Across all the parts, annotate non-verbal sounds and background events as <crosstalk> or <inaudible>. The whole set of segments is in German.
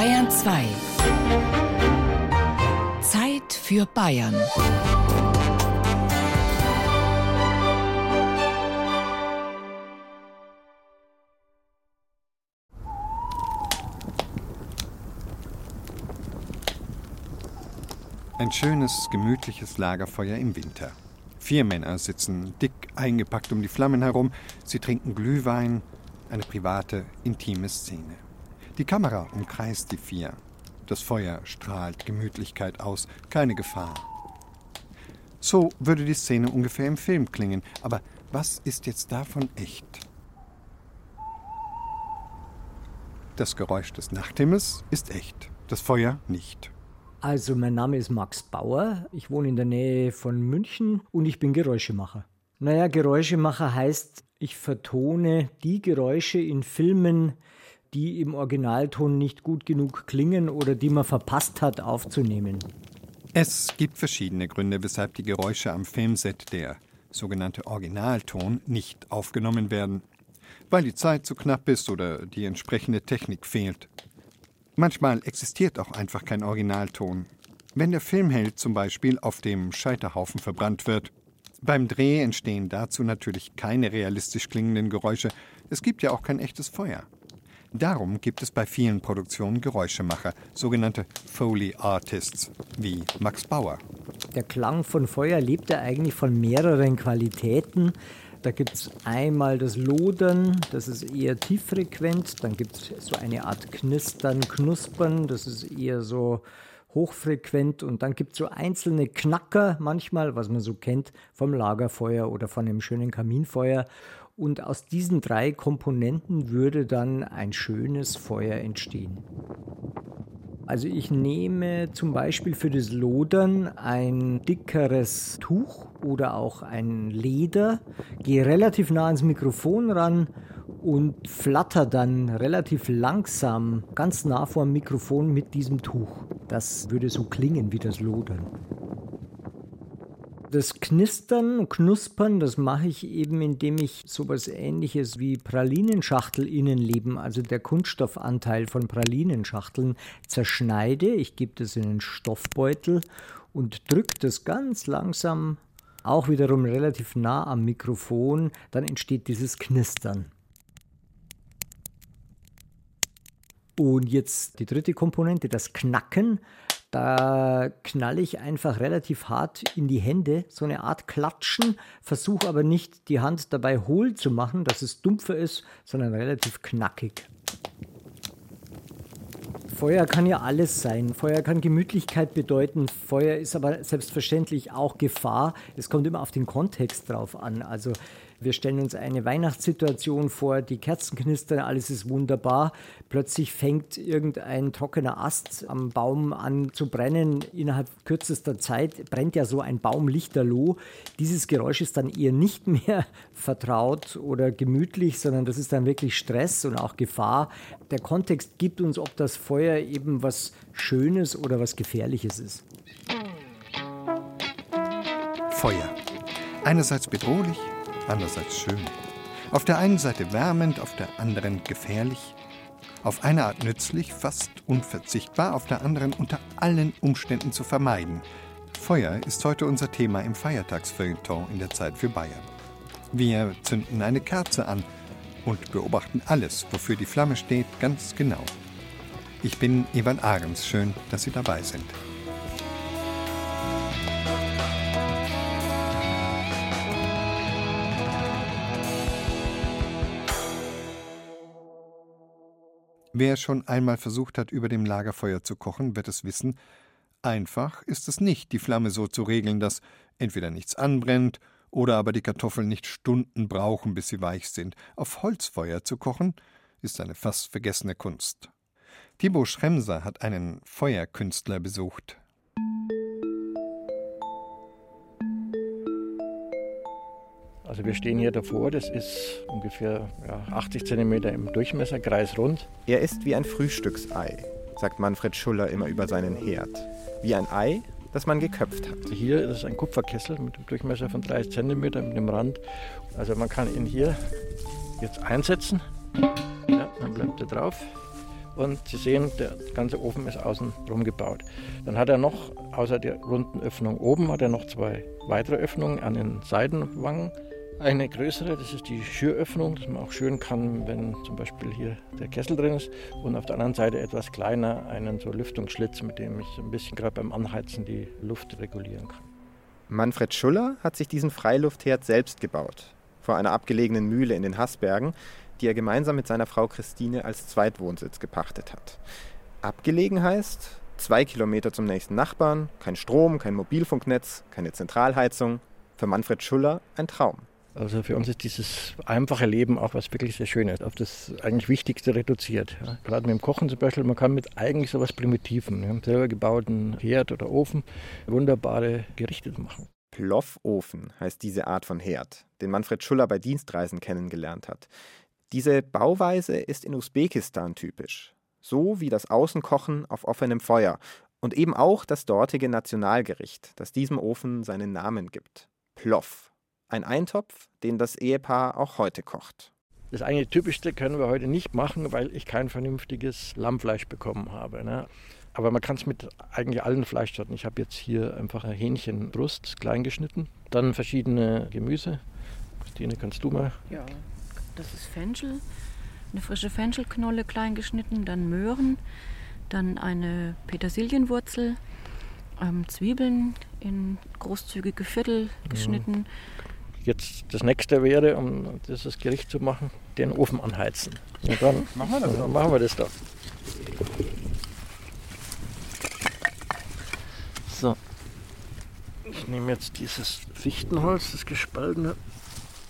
Bayern 2. Zeit für Bayern. Ein schönes, gemütliches Lagerfeuer im Winter. Vier Männer sitzen dick eingepackt um die Flammen herum. Sie trinken Glühwein. Eine private, intime Szene. Die Kamera umkreist die vier. Das Feuer strahlt Gemütlichkeit aus, keine Gefahr. So würde die Szene ungefähr im Film klingen. Aber was ist jetzt davon echt? Das Geräusch des Nachthimmels ist echt, das Feuer nicht. Also mein Name ist Max Bauer, ich wohne in der Nähe von München und ich bin Geräuschemacher. Naja, Geräuschemacher heißt, ich vertone die Geräusche in Filmen, die im Originalton nicht gut genug klingen oder die man verpasst hat aufzunehmen. Es gibt verschiedene Gründe, weshalb die Geräusche am Filmset, der sogenannte Originalton, nicht aufgenommen werden. Weil die Zeit zu knapp ist oder die entsprechende Technik fehlt. Manchmal existiert auch einfach kein Originalton. Wenn der Filmheld zum Beispiel auf dem Scheiterhaufen verbrannt wird. Beim Dreh entstehen dazu natürlich keine realistisch klingenden Geräusche. Es gibt ja auch kein echtes Feuer. Darum gibt es bei vielen Produktionen Geräuschemacher, sogenannte Foley Artists, wie Max Bauer. Der Klang von Feuer lebt ja eigentlich von mehreren Qualitäten. Da gibt es einmal das Lodern, das ist eher tieffrequent. Dann gibt es so eine Art Knistern, Knuspern, das ist eher so hochfrequent. Und dann gibt es so einzelne Knacker manchmal, was man so kennt vom Lagerfeuer oder von einem schönen Kaminfeuer. Und aus diesen drei Komponenten würde dann ein schönes Feuer entstehen. Also ich nehme zum Beispiel für das Lodern ein dickeres Tuch oder auch ein Leder, gehe relativ nah ans Mikrofon ran und flatter dann relativ langsam ganz nah vor dem Mikrofon mit diesem Tuch. Das würde so klingen wie das Lodern. Das Knistern und Knuspern, das mache ich eben, indem ich sowas ähnliches wie Pralinenschachtel-Innenleben, also der Kunststoffanteil von Pralinenschachteln, zerschneide. Ich gebe das in einen Stoffbeutel und drücke das ganz langsam, auch wiederum relativ nah am Mikrofon. Dann entsteht dieses Knistern. Und jetzt die dritte Komponente, das Knacken. Da knalle ich einfach relativ hart in die Hände, so eine Art Klatschen, versuche aber nicht die Hand dabei hohl zu machen, dass es dumpfer ist, sondern relativ knackig. Feuer kann ja alles sein. Feuer kann Gemütlichkeit bedeuten. Feuer ist aber selbstverständlich auch Gefahr. Es kommt immer auf den Kontext drauf an. Also wir stellen uns eine Weihnachtssituation vor, die Kerzen knistern, alles ist wunderbar. Plötzlich fängt irgendein trockener Ast am Baum an zu brennen. Innerhalb kürzester Zeit brennt ja so ein Baum lichterloh. Dieses Geräusch ist dann eher nicht mehr <laughs> vertraut oder gemütlich, sondern das ist dann wirklich Stress und auch Gefahr. Der Kontext gibt uns, ob das Feuer eben was Schönes oder was Gefährliches ist. Feuer. Einerseits bedrohlich, andererseits schön. Auf der einen Seite wärmend, auf der anderen gefährlich. Auf eine Art nützlich, fast unverzichtbar, auf der anderen unter allen Umständen zu vermeiden. Feuer ist heute unser Thema im Feiertagsfeuilleton in der Zeit für Bayern. Wir zünden eine Kerze an und beobachten alles, wofür die Flamme steht, ganz genau. Ich bin Ivan Ahrens. Schön, dass Sie dabei sind. Wer schon einmal versucht hat, über dem Lagerfeuer zu kochen, wird es wissen, einfach ist es nicht, die Flamme so zu regeln, dass entweder nichts anbrennt oder aber die Kartoffeln nicht Stunden brauchen, bis sie weich sind. Auf Holzfeuer zu kochen, ist eine fast vergessene Kunst. Thibaut Schremser hat einen Feuerkünstler besucht. Also wir stehen hier davor, das ist ungefähr ja, 80 cm im Durchmesser, kreisrund. Er ist wie ein Frühstücksei, sagt Manfred Schuller immer über seinen Herd. Wie ein Ei, das man geköpft hat. Also hier ist ein Kupferkessel mit einem Durchmesser von 30 cm mit dem Rand. Also man kann ihn hier jetzt einsetzen. Ja, dann bleibt er drauf. Und Sie sehen, der ganze Ofen ist außen rum gebaut. Dann hat er noch, außer der runden Öffnung oben, hat er noch zwei weitere Öffnungen an den Seitenwangen. Eine größere, das ist die Schüröffnung, dass man auch schön kann, wenn zum Beispiel hier der Kessel drin ist. Und auf der anderen Seite etwas kleiner, einen so Lüftungsschlitz, mit dem ich ein bisschen gerade beim Anheizen die Luft regulieren kann. Manfred Schuller hat sich diesen Freiluftherd selbst gebaut. Vor einer abgelegenen Mühle in den Haßbergen, die er gemeinsam mit seiner Frau Christine als Zweitwohnsitz gepachtet hat. Abgelegen heißt zwei Kilometer zum nächsten Nachbarn, kein Strom, kein Mobilfunknetz, keine Zentralheizung. Für Manfred Schuller ein Traum. Also für uns ist dieses einfache Leben auch was wirklich sehr Schönes, auf das eigentlich Wichtigste reduziert. Ja. Gerade mit dem Kochen zum Beispiel, man kann mit eigentlich so was Primitiven, wir haben selber gebauten Herd oder Ofen, wunderbare Gerichte machen. Ploffofen heißt diese Art von Herd, den Manfred Schuller bei Dienstreisen kennengelernt hat. Diese Bauweise ist in Usbekistan typisch, so wie das Außenkochen auf offenem Feuer und eben auch das dortige Nationalgericht, das diesem Ofen seinen Namen gibt. Ploff. Ein Eintopf, den das Ehepaar auch heute kocht. Das eigentlich typischste können wir heute nicht machen, weil ich kein vernünftiges Lammfleisch bekommen habe. Ne? Aber man kann es mit eigentlich allen Fleischsorten. Ich habe jetzt hier einfach eine Hähnchenbrust klein geschnitten, dann verschiedene Gemüse. Christine, kannst du mal? Ja, das ist Fenchel, eine frische Fenchelknolle klein geschnitten, dann Möhren, dann eine Petersilienwurzel, ähm, Zwiebeln in großzügige Viertel geschnitten. Jetzt das nächste wäre, um dieses Gericht zu machen, den Ofen anheizen. Und dann machen wir das, dann machen wir das doch. So. Ich nehme jetzt dieses Fichtenholz, das gespaltene,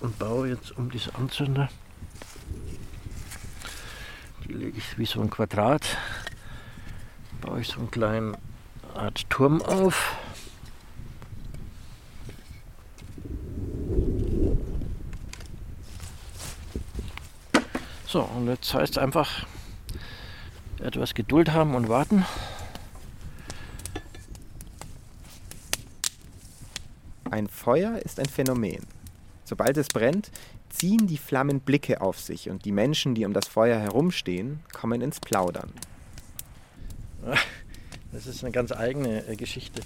und baue jetzt um diese Anzünder. Die lege ich wie so ein Quadrat. Baue ich so einen kleinen Art Turm auf. So, und jetzt heißt es einfach etwas Geduld haben und warten. Ein Feuer ist ein Phänomen. Sobald es brennt, ziehen die Flammen Blicke auf sich und die Menschen, die um das Feuer herumstehen, kommen ins Plaudern. <laughs> Das ist eine ganz eigene äh, Geschichte.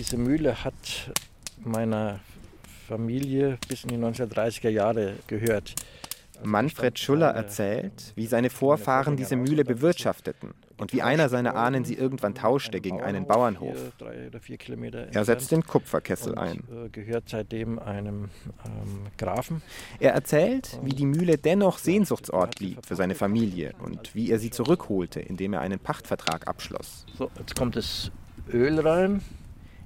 Diese Mühle hat meiner Familie bis in die 1930er Jahre gehört. Also Manfred Schuller erzählt, wie seine Vorfahren diese Mühle bewirtschafteten und wie einer seiner Ahnen sie irgendwann tauschte gegen einen Bauernhof. Er setzt den Kupferkessel ein. äh, Gehört seitdem einem ähm, Grafen. Er erzählt, wie die Mühle dennoch Sehnsuchtsort blieb für seine Familie und wie er sie zurückholte, indem er einen Pachtvertrag abschloss. So, jetzt kommt das Öl rein.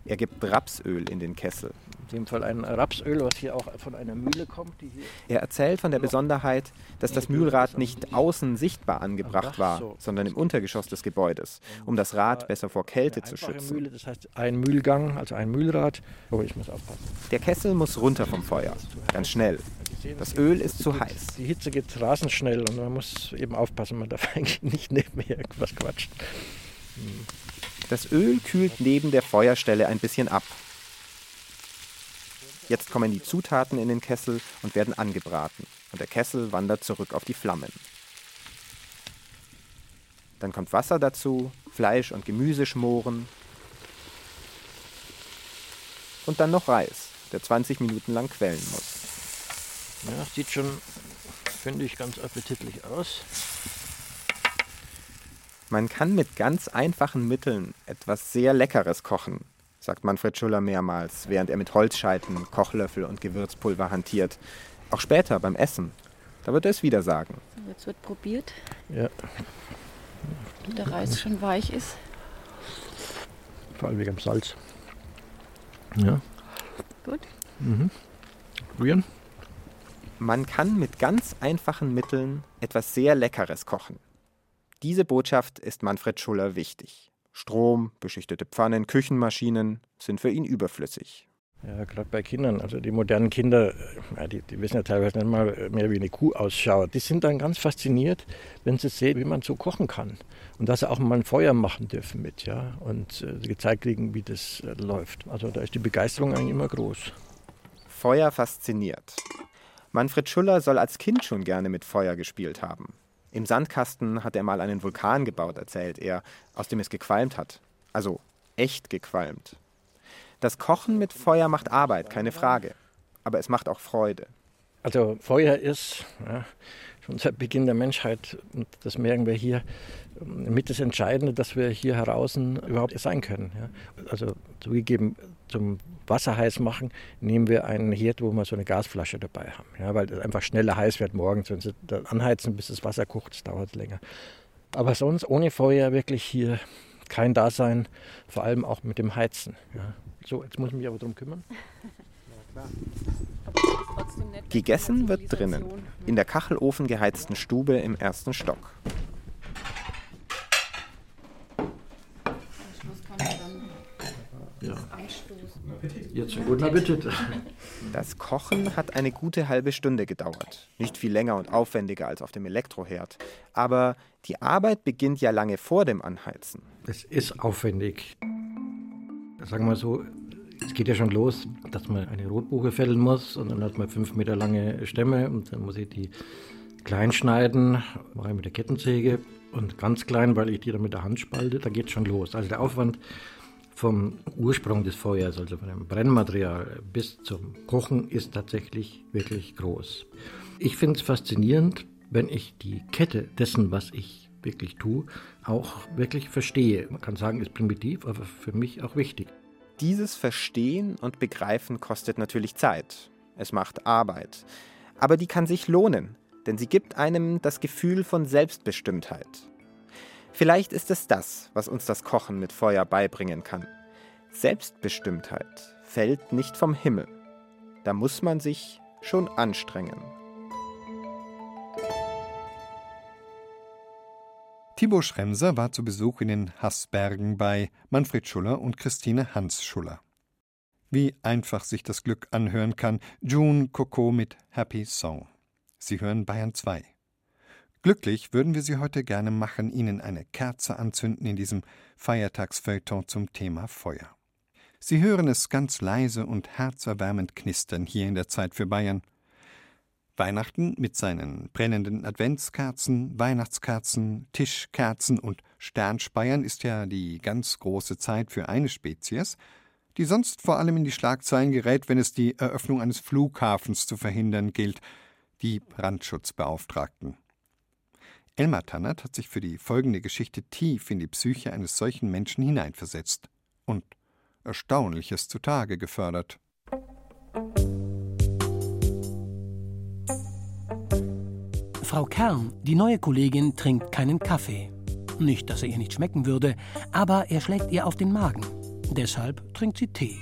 Er gibt Rapsöl in den Kessel. In dem Fall ein Rapsöl, was hier auch von einer Mühle kommt. Er erzählt von der Besonderheit, dass das Mühlrad nicht außen sichtbar angebracht war, sondern im Untergeschoss des Gebäudes, um das Rad besser vor Kälte zu schützen. Mühle, das heißt ein Mühlgang, also ein Mühlrad. Oh, ich muss aufpassen. Der Kessel muss runter vom Feuer, ganz schnell. Das Öl ist zu heiß. Die Hitze geht rasend schnell und man muss eben aufpassen, man darf <laughs> eigentlich nicht neben mir irgendwas quatschen. Das Öl kühlt neben der Feuerstelle ein bisschen ab. Jetzt kommen die Zutaten in den Kessel und werden angebraten. Und der Kessel wandert zurück auf die Flammen. Dann kommt Wasser dazu, Fleisch und Gemüse schmoren. Und dann noch Reis, der 20 Minuten lang quellen muss. Ja, sieht schon, finde ich, ganz appetitlich aus. Man kann mit ganz einfachen Mitteln etwas sehr Leckeres kochen, sagt Manfred Schuller mehrmals, während er mit Holzscheiten, Kochlöffel und Gewürzpulver hantiert. Auch später beim Essen. Da wird er es wieder sagen. So, Jetzt wird probiert, Ja, ob der Reis schon weich ist. vor allem wegen dem Salz. Ja. Gut. Mhm. Rühren. Man kann mit ganz einfachen Mitteln etwas sehr Leckeres kochen. Diese Botschaft ist Manfred Schuller wichtig. Strom, beschichtete Pfannen, Küchenmaschinen sind für ihn überflüssig. Ja, gerade bei Kindern. Also die modernen Kinder, äh, die, die wissen ja teilweise nicht mal mehr, wie eine Kuh ausschaut. Die sind dann ganz fasziniert, wenn sie sehen, wie man so kochen kann. Und dass sie auch mal ein Feuer machen dürfen mit, ja. Und äh, gezeigt kriegen, wie das äh, läuft. Also da ist die Begeisterung eigentlich immer groß. Feuer fasziniert. Manfred Schuller soll als Kind schon gerne mit Feuer gespielt haben. Im Sandkasten hat er mal einen Vulkan gebaut, erzählt er, aus dem es gequalmt hat. Also echt gequalmt. Das Kochen mit Feuer macht Arbeit, keine Frage. Aber es macht auch Freude. Also Feuer ist ja, schon seit Beginn der Menschheit, und das merken wir hier, mit das Entscheidende, dass wir hier heraus überhaupt sein können. Ja. Also zugegeben, zum Wasser heiß machen, nehmen wir einen Herd, wo wir so eine Gasflasche dabei haben. Ja, weil es einfach schneller heiß wird morgens. Wenn Sie dann anheizen, bis das Wasser kocht, das dauert länger. Aber sonst ohne Feuer wirklich hier kein Dasein, vor allem auch mit dem Heizen. Ja. So, jetzt muss ich mich aber darum kümmern. <laughs> Gegessen wird drinnen, in der Kachelofen geheizten Stube im ersten Stock. Ja. Jetzt einen guten Appetit. Das Kochen hat eine gute halbe Stunde gedauert. Nicht viel länger und aufwendiger als auf dem Elektroherd. Aber die Arbeit beginnt ja lange vor dem Anheizen. Es ist aufwendig. Sagen wir so, es geht ja schon los, dass man eine Rotbuche fällen muss und dann hat man fünf Meter lange Stämme und dann muss ich die klein schneiden, mache ich mit der Kettensäge und ganz klein, weil ich die dann mit der Hand spalte, da geht schon los. Also der Aufwand vom Ursprung des Feuers, also von dem Brennmaterial bis zum Kochen, ist tatsächlich wirklich groß. Ich finde es faszinierend, wenn ich die Kette dessen, was ich wirklich tue, auch wirklich verstehe. Man kann sagen, ist primitiv, aber für mich auch wichtig. Dieses Verstehen und Begreifen kostet natürlich Zeit. Es macht Arbeit. Aber die kann sich lohnen, denn sie gibt einem das Gefühl von Selbstbestimmtheit. Vielleicht ist es das, was uns das Kochen mit Feuer beibringen kann. Selbstbestimmtheit fällt nicht vom Himmel. Da muss man sich schon anstrengen. Thibaut Schremser war zu Besuch in den Haßbergen bei Manfred Schuller und Christine Hans Schuller. Wie einfach sich das Glück anhören kann, June Coco mit Happy Song. Sie hören Bayern 2. Glücklich würden wir Sie heute gerne machen, Ihnen eine Kerze anzünden in diesem Feiertagsfeuilleton zum Thema Feuer. Sie hören es ganz leise und herzerwärmend knistern hier in der Zeit für Bayern. Weihnachten mit seinen brennenden Adventskerzen, Weihnachtskerzen, Tischkerzen und Sternspeiern ist ja die ganz große Zeit für eine Spezies, die sonst vor allem in die Schlagzeilen gerät, wenn es die Eröffnung eines Flughafens zu verhindern gilt, die Brandschutzbeauftragten. Elmar Tannert hat sich für die folgende Geschichte tief in die Psyche eines solchen Menschen hineinversetzt und Erstaunliches zutage gefördert. Frau Kern, die neue Kollegin, trinkt keinen Kaffee. Nicht, dass er ihr nicht schmecken würde, aber er schlägt ihr auf den Magen. Deshalb trinkt sie Tee.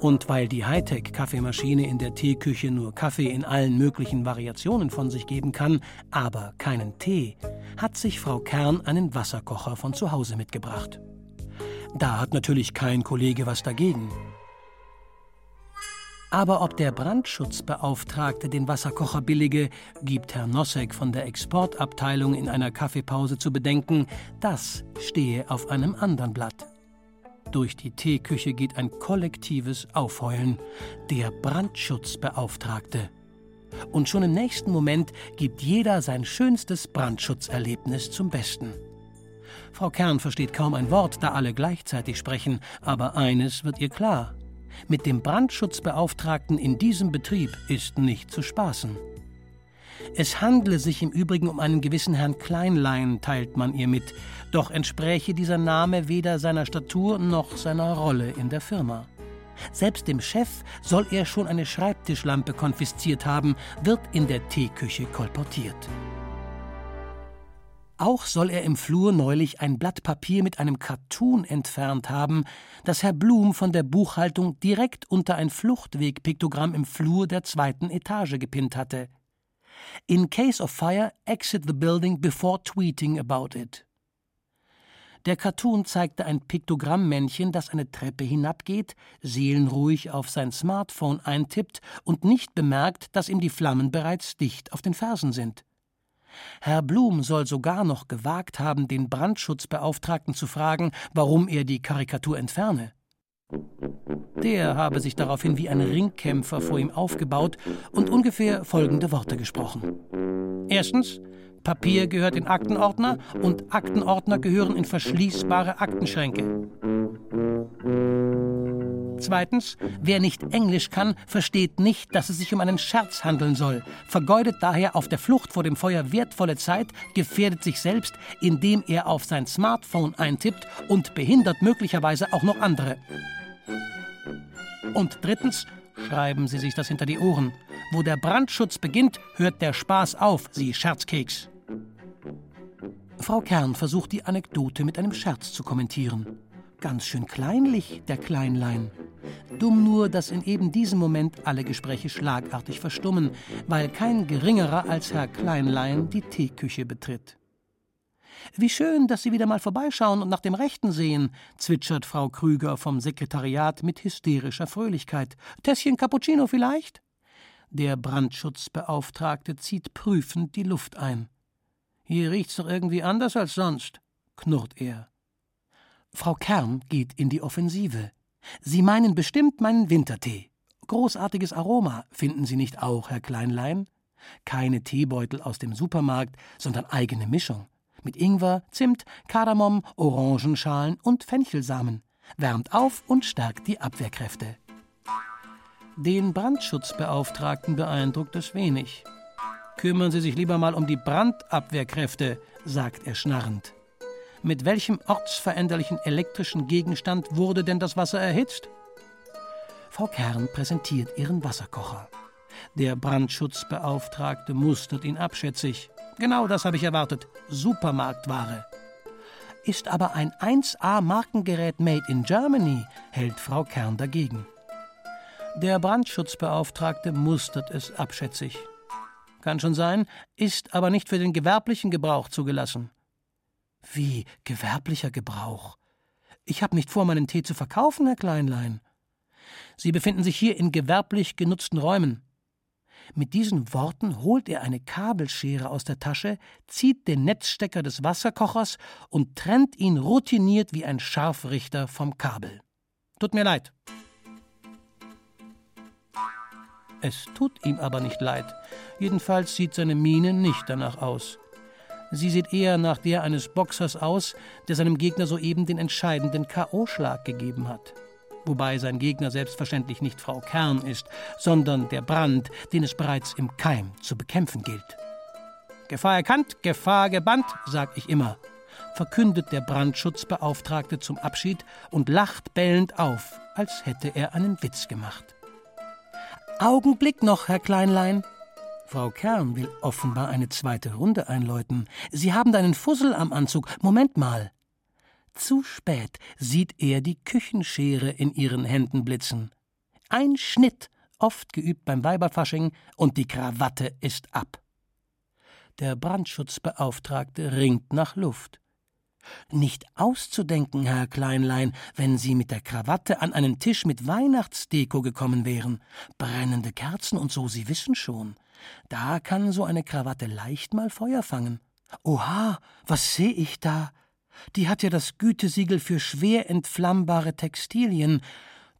Und weil die Hightech-Kaffeemaschine in der Teeküche nur Kaffee in allen möglichen Variationen von sich geben kann, aber keinen Tee, hat sich Frau Kern einen Wasserkocher von zu Hause mitgebracht. Da hat natürlich kein Kollege was dagegen. Aber ob der Brandschutzbeauftragte den Wasserkocher billige, gibt Herr Nossek von der Exportabteilung in einer Kaffeepause zu bedenken, das stehe auf einem anderen Blatt. Durch die Teeküche geht ein kollektives Aufheulen. Der Brandschutzbeauftragte. Und schon im nächsten Moment gibt jeder sein schönstes Brandschutzerlebnis zum Besten. Frau Kern versteht kaum ein Wort, da alle gleichzeitig sprechen, aber eines wird ihr klar. Mit dem Brandschutzbeauftragten in diesem Betrieb ist nicht zu spaßen. Es handle sich im Übrigen um einen gewissen Herrn Kleinlein, teilt man ihr mit, doch entspräche dieser Name weder seiner Statur noch seiner Rolle in der Firma. Selbst dem Chef soll er schon eine Schreibtischlampe konfisziert haben, wird in der Teeküche kolportiert. Auch soll er im Flur neulich ein Blatt Papier mit einem Cartoon entfernt haben, das Herr Blum von der Buchhaltung direkt unter ein Fluchtwegpiktogramm im Flur der zweiten Etage gepinnt hatte. In case of fire, exit the building before tweeting about it. Der Cartoon zeigte ein Piktogrammmännchen, das eine Treppe hinabgeht, seelenruhig auf sein Smartphone eintippt und nicht bemerkt, dass ihm die Flammen bereits dicht auf den Fersen sind. Herr Blum soll sogar noch gewagt haben, den Brandschutzbeauftragten zu fragen, warum er die Karikatur entferne. Der habe sich daraufhin wie ein Ringkämpfer vor ihm aufgebaut und ungefähr folgende Worte gesprochen. Erstens, Papier gehört in Aktenordner und Aktenordner gehören in verschließbare Aktenschränke. Zweitens, wer nicht Englisch kann, versteht nicht, dass es sich um einen Scherz handeln soll, vergeudet daher auf der Flucht vor dem Feuer wertvolle Zeit, gefährdet sich selbst, indem er auf sein Smartphone eintippt und behindert möglicherweise auch noch andere. Und drittens, schreiben Sie sich das hinter die Ohren. Wo der Brandschutz beginnt, hört der Spaß auf, Sie Scherzkeks. Frau Kern versucht die Anekdote mit einem Scherz zu kommentieren. Ganz schön kleinlich, der Kleinlein. Dumm nur, dass in eben diesem Moment alle Gespräche schlagartig verstummen, weil kein geringerer als Herr Kleinlein die Teeküche betritt. Wie schön, dass Sie wieder mal vorbeischauen und nach dem Rechten sehen, zwitschert Frau Krüger vom Sekretariat mit hysterischer Fröhlichkeit. Tässchen Cappuccino vielleicht? Der Brandschutzbeauftragte zieht prüfend die Luft ein. Hier riecht's doch irgendwie anders als sonst, knurrt er. Frau Kern geht in die Offensive. Sie meinen bestimmt meinen Wintertee. Großartiges Aroma, finden Sie nicht auch, Herr Kleinlein? Keine Teebeutel aus dem Supermarkt, sondern eigene Mischung. Mit Ingwer, Zimt, Kardamom, Orangenschalen und Fenchelsamen. Wärmt auf und stärkt die Abwehrkräfte. Den Brandschutzbeauftragten beeindruckt es wenig. Kümmern Sie sich lieber mal um die Brandabwehrkräfte, sagt er schnarrend. Mit welchem ortsveränderlichen elektrischen Gegenstand wurde denn das Wasser erhitzt? Frau Kern präsentiert ihren Wasserkocher. Der Brandschutzbeauftragte mustert ihn abschätzig. Genau das habe ich erwartet. Supermarktware. Ist aber ein 1A-Markengerät made in Germany, hält Frau Kern dagegen. Der Brandschutzbeauftragte mustert es abschätzig. Kann schon sein, ist aber nicht für den gewerblichen Gebrauch zugelassen. Wie gewerblicher Gebrauch? Ich habe nicht vor, meinen Tee zu verkaufen, Herr Kleinlein. Sie befinden sich hier in gewerblich genutzten Räumen. Mit diesen Worten holt er eine Kabelschere aus der Tasche, zieht den Netzstecker des Wasserkochers und trennt ihn routiniert wie ein Scharfrichter vom Kabel. Tut mir leid. Es tut ihm aber nicht leid. Jedenfalls sieht seine Miene nicht danach aus. Sie sieht eher nach der eines Boxers aus, der seinem Gegner soeben den entscheidenden K.O.-Schlag gegeben hat. Wobei sein Gegner selbstverständlich nicht Frau Kern ist, sondern der Brand, den es bereits im Keim zu bekämpfen gilt. Gefahr erkannt, Gefahr gebannt, sag ich immer, verkündet der Brandschutzbeauftragte zum Abschied und lacht bellend auf, als hätte er einen Witz gemacht. Augenblick noch, Herr Kleinlein. Frau Kern will offenbar eine zweite Runde einläuten. Sie haben da einen Fussel am Anzug. Moment mal. Zu spät sieht er die Küchenschere in ihren Händen blitzen. Ein Schnitt, oft geübt beim Weiberfasching, und die Krawatte ist ab. Der Brandschutzbeauftragte ringt nach Luft. Nicht auszudenken, Herr Kleinlein, wenn Sie mit der Krawatte an einen Tisch mit Weihnachtsdeko gekommen wären. Brennende Kerzen und so, Sie wissen schon. Da kann so eine Krawatte leicht mal Feuer fangen. Oha, was sehe ich da? Die hat ja das Gütesiegel für schwer entflammbare Textilien.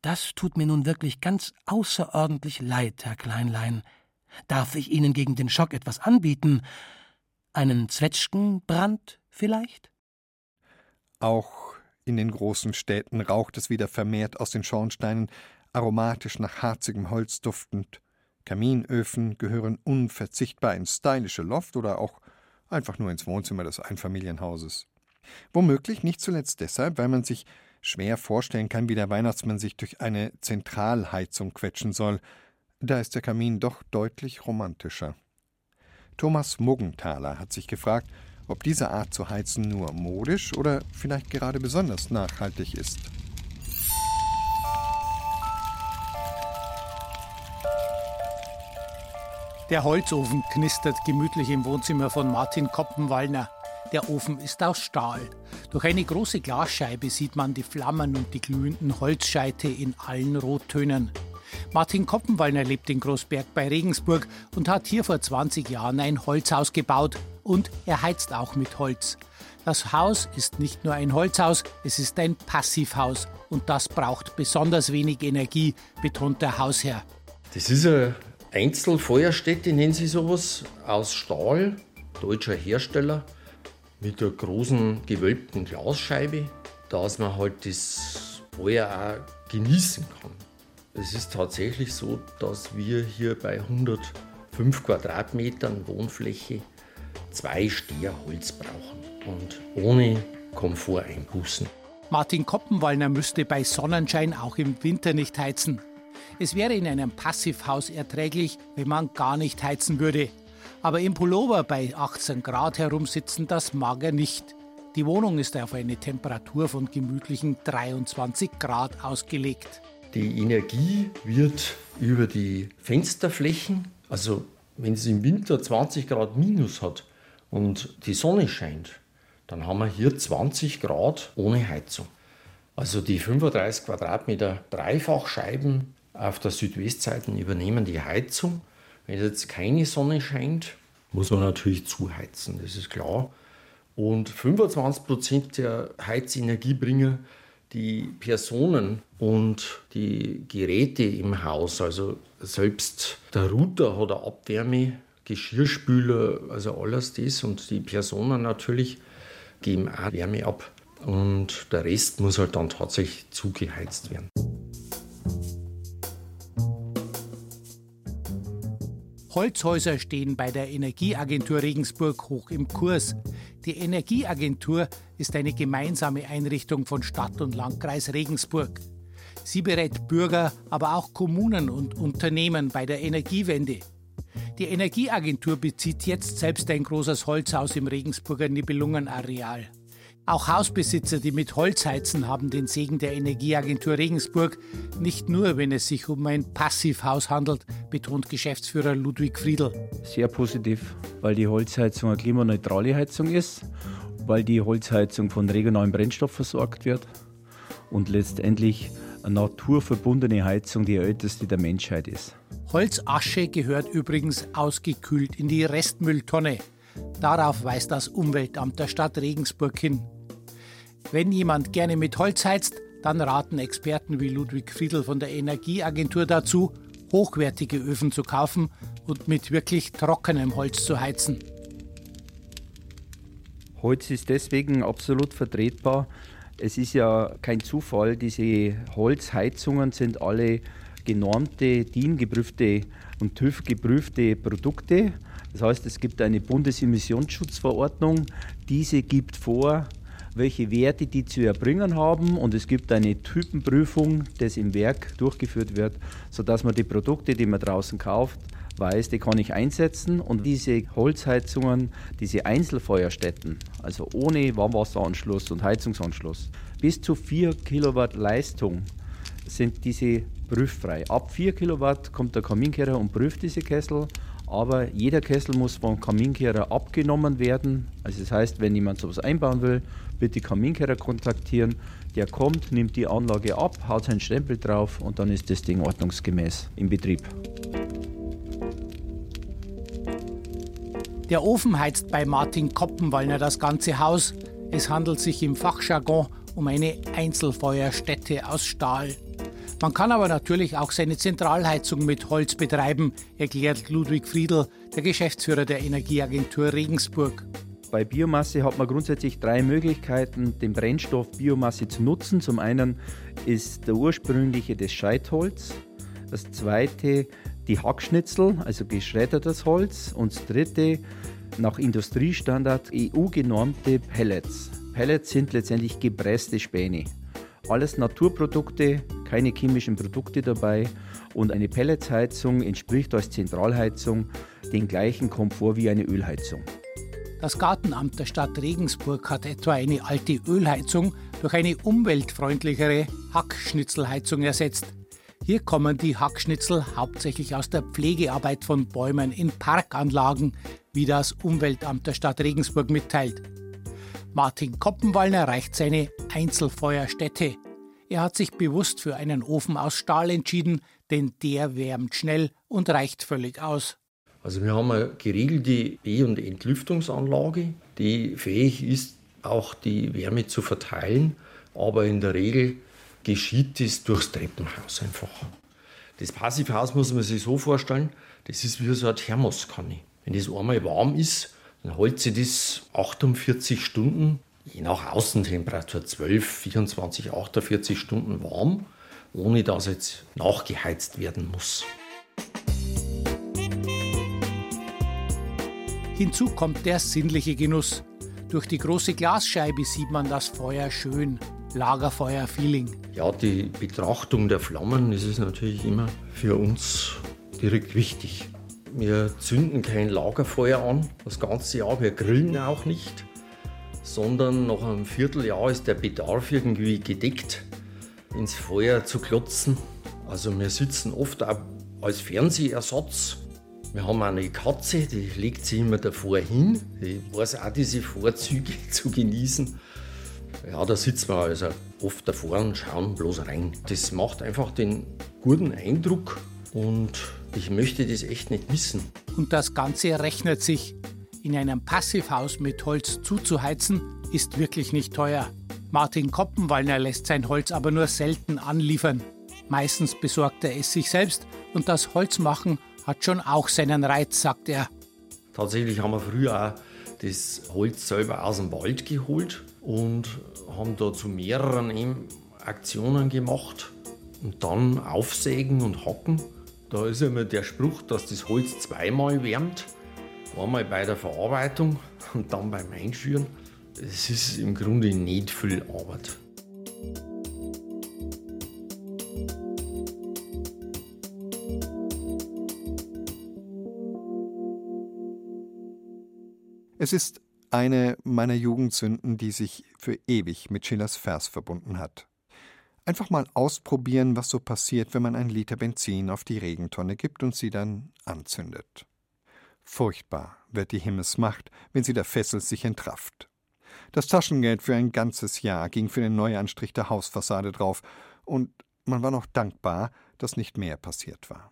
Das tut mir nun wirklich ganz außerordentlich leid, Herr Kleinlein. Darf ich Ihnen gegen den Schock etwas anbieten? Einen Zwetschgenbrand vielleicht? Auch in den großen Städten raucht es wieder vermehrt aus den Schornsteinen, aromatisch nach harzigem Holz duftend. Kaminöfen gehören unverzichtbar ins stylische Loft oder auch einfach nur ins Wohnzimmer des Einfamilienhauses. Womöglich nicht zuletzt deshalb, weil man sich schwer vorstellen kann, wie der Weihnachtsmann sich durch eine Zentralheizung quetschen soll. Da ist der Kamin doch deutlich romantischer. Thomas Muggenthaler hat sich gefragt, ob diese Art zu heizen nur modisch oder vielleicht gerade besonders nachhaltig ist. Der Holzofen knistert gemütlich im Wohnzimmer von Martin Koppenwallner. Der Ofen ist aus Stahl. Durch eine große Glasscheibe sieht man die Flammen und die glühenden Holzscheite in allen Rottönen. Martin Koppenwallner lebt in Großberg bei Regensburg und hat hier vor 20 Jahren ein Holzhaus gebaut und er heizt auch mit Holz. Das Haus ist nicht nur ein Holzhaus, es ist ein Passivhaus und das braucht besonders wenig Energie, betont der Hausherr. Das ist eine Einzelfeuerstätte, nennen sie sowas, aus Stahl, deutscher Hersteller, mit einer großen gewölbten Glasscheibe, dass man halt das Feuer auch genießen kann. Es ist tatsächlich so, dass wir hier bei 105 Quadratmetern Wohnfläche zwei Steher Holz brauchen und ohne Komfort einbußen. Martin Koppenwallner müsste bei Sonnenschein auch im Winter nicht heizen. Es wäre in einem Passivhaus erträglich, wenn man gar nicht heizen würde. Aber im Pullover bei 18 Grad herumsitzen, das mag er nicht. Die Wohnung ist auf eine Temperatur von gemütlichen 23 Grad ausgelegt. Die Energie wird über die Fensterflächen, also wenn es im Winter 20 Grad minus hat und die Sonne scheint, dann haben wir hier 20 Grad ohne Heizung. Also die 35 Quadratmeter Dreifachscheiben auf der Südwestseite übernehmen die Heizung. Wenn jetzt keine Sonne scheint, muss man natürlich zuheizen, das ist klar. Und 25 Prozent der Heizenergiebringer die Personen und die Geräte im Haus, also selbst der Router hat eine Abwärme, Geschirrspüler, also alles das und die Personen natürlich geben auch Wärme ab und der Rest muss halt dann tatsächlich zugeheizt werden. Holzhäuser stehen bei der Energieagentur Regensburg hoch im Kurs. Die Energieagentur ist eine gemeinsame Einrichtung von Stadt und Landkreis Regensburg. Sie berät Bürger, aber auch Kommunen und Unternehmen bei der Energiewende. Die Energieagentur bezieht jetzt selbst ein großes Holzhaus im Regensburger Nibelungenareal. Auch Hausbesitzer, die mit Holz heizen, haben den Segen der Energieagentur Regensburg. Nicht nur, wenn es sich um ein Passivhaus handelt, betont Geschäftsführer Ludwig Friedl. Sehr positiv, weil die Holzheizung eine klimaneutrale Heizung ist, weil die Holzheizung von regionalem Brennstoff versorgt wird und letztendlich eine naturverbundene Heizung die älteste der Menschheit ist. Holzasche gehört übrigens ausgekühlt in die Restmülltonne. Darauf weist das Umweltamt der Stadt Regensburg hin. Wenn jemand gerne mit Holz heizt, dann raten Experten wie Ludwig Friedl von der Energieagentur dazu, hochwertige Öfen zu kaufen und mit wirklich trockenem Holz zu heizen. Holz ist deswegen absolut vertretbar. Es ist ja kein Zufall, diese Holzheizungen sind alle genormte, DIN-geprüfte und TÜV-geprüfte Produkte. Das heißt, es gibt eine Bundesemissionsschutzverordnung. Diese gibt vor, welche Werte die zu erbringen haben und es gibt eine Typenprüfung, das im Werk durchgeführt wird, sodass man die Produkte, die man draußen kauft, weiß, die kann ich einsetzen und diese Holzheizungen, diese Einzelfeuerstätten, also ohne Warmwasseranschluss und Heizungsanschluss, bis zu 4 Kilowatt Leistung sind diese prüffrei. Ab 4 Kilowatt kommt der Kaminkehrer und prüft diese Kessel aber jeder Kessel muss vom Kaminkehrer abgenommen werden. Also das heißt, wenn jemand sowas einbauen will, bitte Kaminkehrer kontaktieren. Der kommt, nimmt die Anlage ab, haut seinen Stempel drauf und dann ist das Ding ordnungsgemäß im Betrieb. Der Ofen heizt bei Martin Koppenwallner das ganze Haus. Es handelt sich im Fachjargon um eine Einzelfeuerstätte aus Stahl. Man kann aber natürlich auch seine Zentralheizung mit Holz betreiben, erklärt Ludwig Friedl, der Geschäftsführer der Energieagentur Regensburg. Bei Biomasse hat man grundsätzlich drei Möglichkeiten, den Brennstoff Biomasse zu nutzen. Zum einen ist der ursprüngliche das Scheitholz, das zweite die Hackschnitzel, also geschreddertes Holz und das dritte nach Industriestandard EU-genormte Pellets. Pellets sind letztendlich gepresste Späne. Alles Naturprodukte, keine chemischen Produkte dabei und eine Pelletsheizung entspricht als Zentralheizung den gleichen Komfort wie eine Ölheizung. Das Gartenamt der Stadt Regensburg hat etwa eine alte Ölheizung durch eine umweltfreundlichere Hackschnitzelheizung ersetzt. Hier kommen die Hackschnitzel hauptsächlich aus der Pflegearbeit von Bäumen in Parkanlagen, wie das Umweltamt der Stadt Regensburg mitteilt. Martin Koppenwallner reicht seine Einzelfeuerstätte. Er hat sich bewusst für einen Ofen aus Stahl entschieden, denn der wärmt schnell und reicht völlig aus. Also wir haben eine geregelte Be- und Entlüftungsanlage, die fähig ist, auch die Wärme zu verteilen, aber in der Regel geschieht das durchs Treppenhaus einfach. Das Passivhaus muss man sich so vorstellen, das ist wie so eine Thermoskanne. Wenn das einmal warm ist, dann hält sich das 48 Stunden, je nach Außentemperatur 12, 24, 48 Stunden warm, ohne dass jetzt nachgeheizt werden muss. Hinzu kommt der sinnliche Genuss. Durch die große Glasscheibe sieht man das Feuer schön. Lagerfeuer-Feeling. Ja, die Betrachtung der Flammen das ist natürlich immer für uns direkt wichtig. Wir zünden kein Lagerfeuer an, das ganze Jahr, wir grillen auch nicht, sondern nach einem Vierteljahr ist der Bedarf irgendwie gedeckt, ins Feuer zu klotzen. Also wir sitzen oft auch als Fernsehersatz wir haben eine Katze, die legt sich immer davor hin. Die weiß auch diese Vorzüge <laughs> zu genießen. Ja, da sitzen wir also oft davor und schauen bloß rein. Das macht einfach den guten Eindruck und ich möchte das echt nicht missen. Und das Ganze rechnet sich. In einem Passivhaus mit Holz zuzuheizen, ist wirklich nicht teuer. Martin Koppenwallner lässt sein Holz aber nur selten anliefern. Meistens besorgt er es sich selbst und das Holzmachen hat schon auch seinen Reiz, sagt er. Tatsächlich haben wir früher auch das Holz selber aus dem Wald geholt und haben da zu mehreren Aktionen gemacht und dann aufsägen und hacken. Da ist immer der Spruch, dass das Holz zweimal wärmt. Einmal bei der Verarbeitung und dann beim Einschüren. Es ist im Grunde nicht viel Arbeit. Es ist eine meiner Jugendsünden, die sich für ewig mit Schillers Vers verbunden hat. Einfach mal ausprobieren, was so passiert, wenn man ein Liter Benzin auf die Regentonne gibt und sie dann anzündet. Furchtbar wird die Himmelsmacht, wenn sie der Fessel sich entrafft. Das Taschengeld für ein ganzes Jahr ging für den Neuanstrich der Hausfassade drauf, und man war noch dankbar, dass nicht mehr passiert war.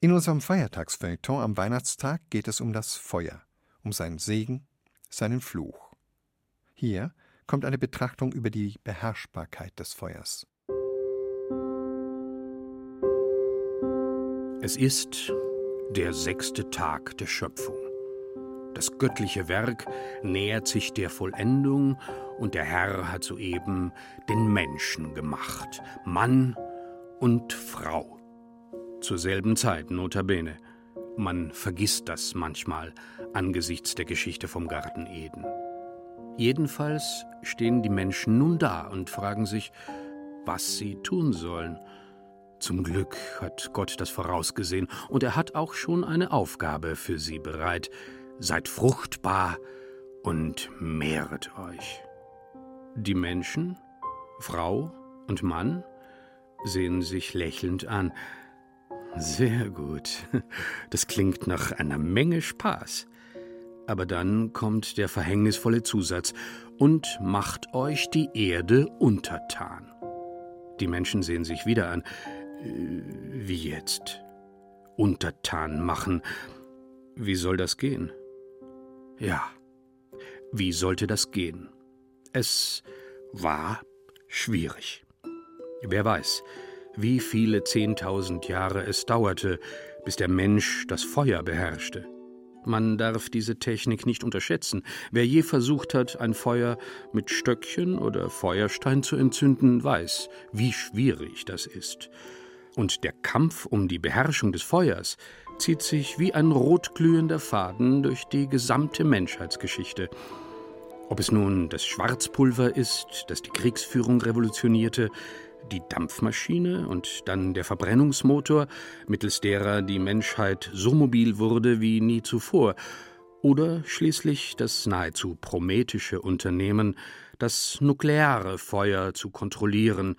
In unserem Feiertagsfeuilleton am Weihnachtstag geht es um das Feuer um seinen Segen, seinen Fluch. Hier kommt eine Betrachtung über die Beherrschbarkeit des Feuers. Es ist der sechste Tag der Schöpfung. Das göttliche Werk nähert sich der Vollendung und der Herr hat soeben den Menschen gemacht, Mann und Frau. Zur selben Zeit, notabene. Man vergisst das manchmal angesichts der Geschichte vom Garten Eden. Jedenfalls stehen die Menschen nun da und fragen sich, was sie tun sollen. Zum Glück hat Gott das vorausgesehen und er hat auch schon eine Aufgabe für sie bereit. Seid fruchtbar und mehret euch. Die Menschen, Frau und Mann, sehen sich lächelnd an. Sehr gut. Das klingt nach einer Menge Spaß. Aber dann kommt der verhängnisvolle Zusatz und macht euch die Erde untertan. Die Menschen sehen sich wieder an. Äh, wie jetzt? Untertan machen. Wie soll das gehen? Ja, wie sollte das gehen? Es war schwierig. Wer weiß, wie viele zehntausend Jahre es dauerte, bis der Mensch das Feuer beherrschte. Man darf diese Technik nicht unterschätzen. Wer je versucht hat, ein Feuer mit Stöckchen oder Feuerstein zu entzünden, weiß, wie schwierig das ist. Und der Kampf um die Beherrschung des Feuers zieht sich wie ein rotglühender Faden durch die gesamte Menschheitsgeschichte. Ob es nun das Schwarzpulver ist, das die Kriegsführung revolutionierte, die Dampfmaschine und dann der Verbrennungsmotor, mittels derer die Menschheit so mobil wurde wie nie zuvor, oder schließlich das nahezu prometische Unternehmen, das nukleare Feuer zu kontrollieren,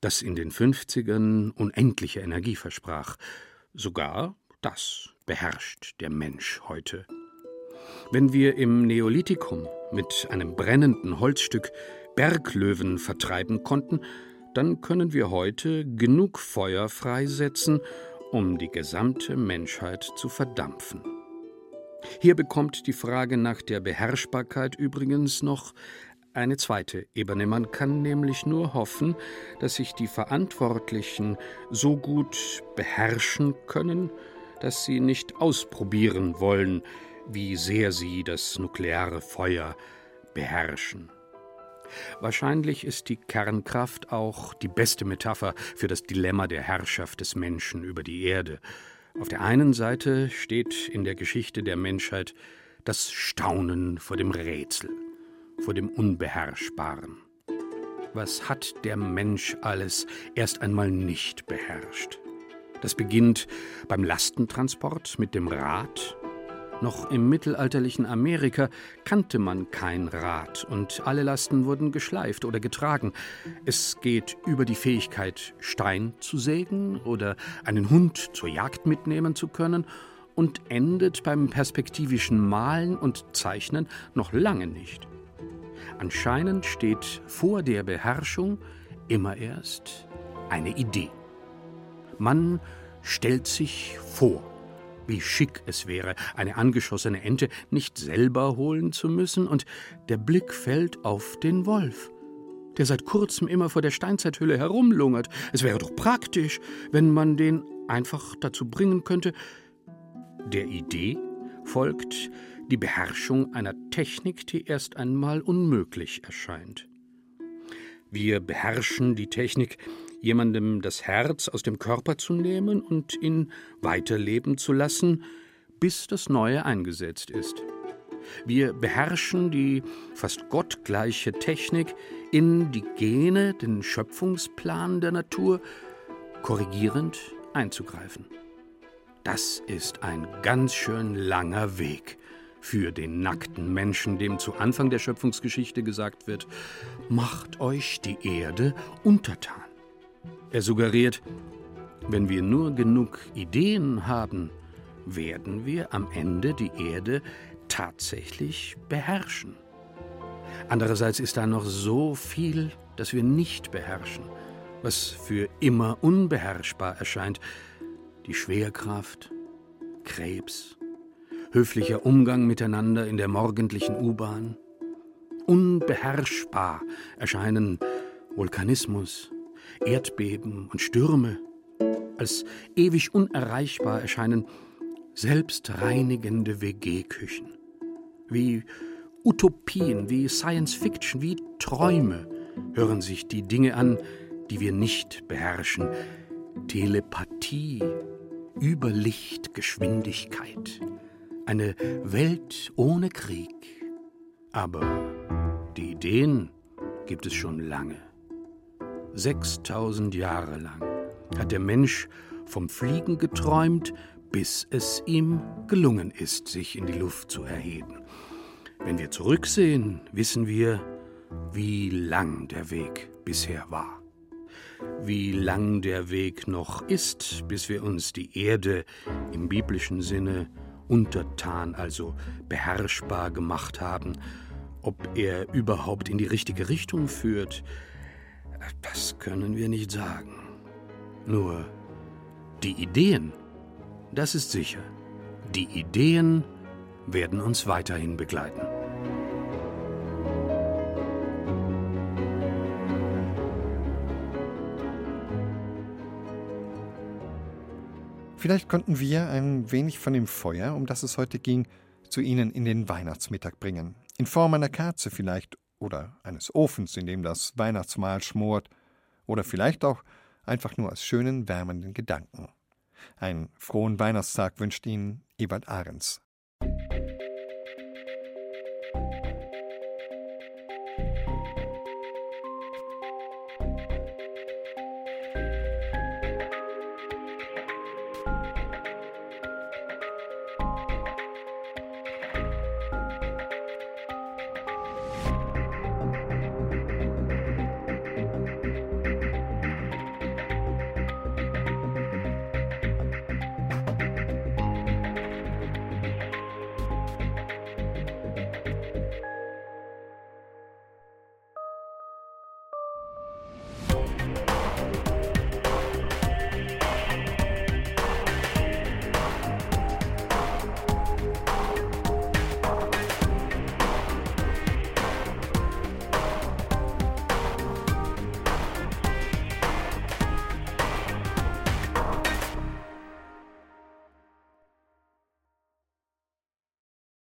das in den 50ern unendliche Energie versprach. Sogar das beherrscht der Mensch heute. Wenn wir im Neolithikum mit einem brennenden Holzstück Berglöwen vertreiben konnten, dann können wir heute genug Feuer freisetzen, um die gesamte Menschheit zu verdampfen. Hier bekommt die Frage nach der Beherrschbarkeit übrigens noch eine zweite Ebene. Man kann nämlich nur hoffen, dass sich die Verantwortlichen so gut beherrschen können, dass sie nicht ausprobieren wollen, wie sehr sie das nukleare Feuer beherrschen. Wahrscheinlich ist die Kernkraft auch die beste Metapher für das Dilemma der Herrschaft des Menschen über die Erde. Auf der einen Seite steht in der Geschichte der Menschheit das Staunen vor dem Rätsel, vor dem Unbeherrschbaren. Was hat der Mensch alles erst einmal nicht beherrscht? Das beginnt beim Lastentransport mit dem Rad noch im mittelalterlichen Amerika kannte man kein Rad und alle Lasten wurden geschleift oder getragen. Es geht über die Fähigkeit, Stein zu sägen oder einen Hund zur Jagd mitnehmen zu können und endet beim perspektivischen Malen und Zeichnen noch lange nicht. Anscheinend steht vor der Beherrschung immer erst eine Idee. Man stellt sich vor. Wie schick es wäre, eine angeschossene Ente nicht selber holen zu müssen, und der Blick fällt auf den Wolf, der seit kurzem immer vor der Steinzeithülle herumlungert. Es wäre doch praktisch, wenn man den einfach dazu bringen könnte. Der Idee folgt die Beherrschung einer Technik, die erst einmal unmöglich erscheint. Wir beherrschen die Technik, jemandem das Herz aus dem Körper zu nehmen und ihn weiterleben zu lassen, bis das Neue eingesetzt ist. Wir beherrschen die fast gottgleiche Technik, in die Gene, den Schöpfungsplan der Natur, korrigierend einzugreifen. Das ist ein ganz schön langer Weg für den nackten Menschen, dem zu Anfang der Schöpfungsgeschichte gesagt wird, macht euch die Erde untertan. Er suggeriert, wenn wir nur genug Ideen haben, werden wir am Ende die Erde tatsächlich beherrschen. Andererseits ist da noch so viel, das wir nicht beherrschen, was für immer unbeherrschbar erscheint. Die Schwerkraft, Krebs, höflicher Umgang miteinander in der morgendlichen U-Bahn. Unbeherrschbar erscheinen Vulkanismus, Erdbeben und Stürme, als ewig unerreichbar erscheinen selbstreinigende WG-Küchen. Wie Utopien, wie Science Fiction, wie Träume hören sich die Dinge an, die wir nicht beherrschen. Telepathie, Überlichtgeschwindigkeit, eine Welt ohne Krieg. Aber die Ideen gibt es schon lange. 6000 Jahre lang hat der Mensch vom Fliegen geträumt, bis es ihm gelungen ist, sich in die Luft zu erheben. Wenn wir zurücksehen, wissen wir, wie lang der Weg bisher war. Wie lang der Weg noch ist, bis wir uns die Erde im biblischen Sinne untertan, also beherrschbar gemacht haben, ob er überhaupt in die richtige Richtung führt, das können wir nicht sagen. Nur die Ideen, das ist sicher. Die Ideen werden uns weiterhin begleiten. Vielleicht konnten wir ein wenig von dem Feuer, um das es heute ging, zu Ihnen in den Weihnachtsmittag bringen. In Form einer Kerze vielleicht oder eines Ofens, in dem das Weihnachtsmahl schmort, oder vielleicht auch einfach nur als schönen, wärmenden Gedanken. Einen frohen Weihnachtstag wünscht Ihnen Ebert Ahrens.